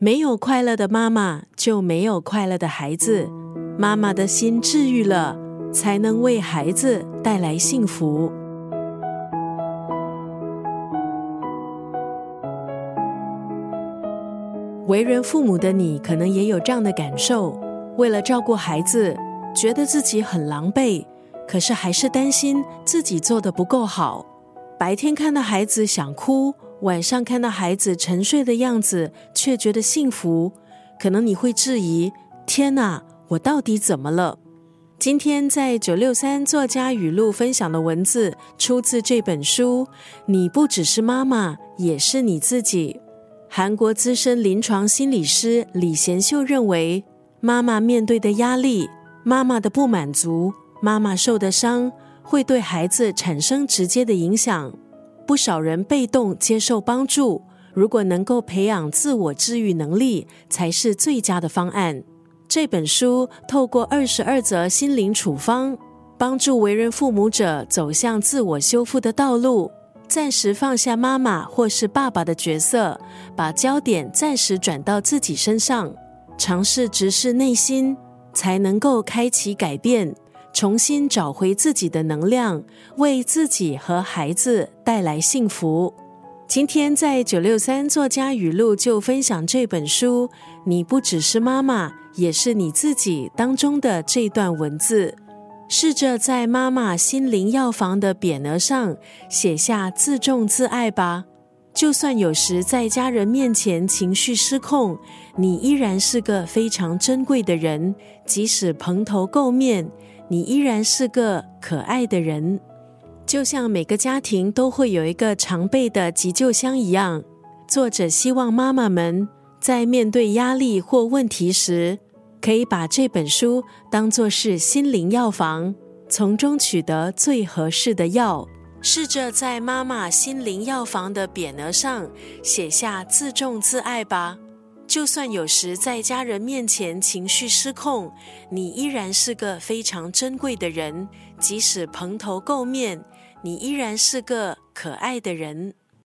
没有快乐的妈妈，就没有快乐的孩子。妈妈的心治愈了，才能为孩子带来幸福。为人父母的你，可能也有这样的感受：为了照顾孩子，觉得自己很狼狈，可是还是担心自己做的不够好。白天看到孩子想哭。晚上看到孩子沉睡的样子，却觉得幸福。可能你会质疑：天哪，我到底怎么了？今天在九六三作家语录分享的文字，出自这本书。你不只是妈妈，也是你自己。韩国资深临床心理师李贤秀认为，妈妈面对的压力、妈妈的不满足、妈妈受的伤，会对孩子产生直接的影响。不少人被动接受帮助，如果能够培养自我治愈能力，才是最佳的方案。这本书透过二十二则心灵处方，帮助为人父母者走向自我修复的道路，暂时放下妈妈或是爸爸的角色，把焦点暂时转到自己身上，尝试直视内心，才能够开启改变。重新找回自己的能量，为自己和孩子带来幸福。今天在九六三作家语录就分享这本书，你不只是妈妈，也是你自己当中的这段文字。试着在妈妈心灵药房的匾额上写下自重自爱吧。就算有时在家人面前情绪失控，你依然是个非常珍贵的人，即使蓬头垢面。你依然是个可爱的人，就像每个家庭都会有一个常备的急救箱一样。作者希望妈妈们在面对压力或问题时，可以把这本书当作是心灵药房，从中取得最合适的药。试着在妈妈心灵药房的匾额上写下“自重自爱”吧。就算有时在家人面前情绪失控，你依然是个非常珍贵的人。即使蓬头垢面，你依然是个可爱的人。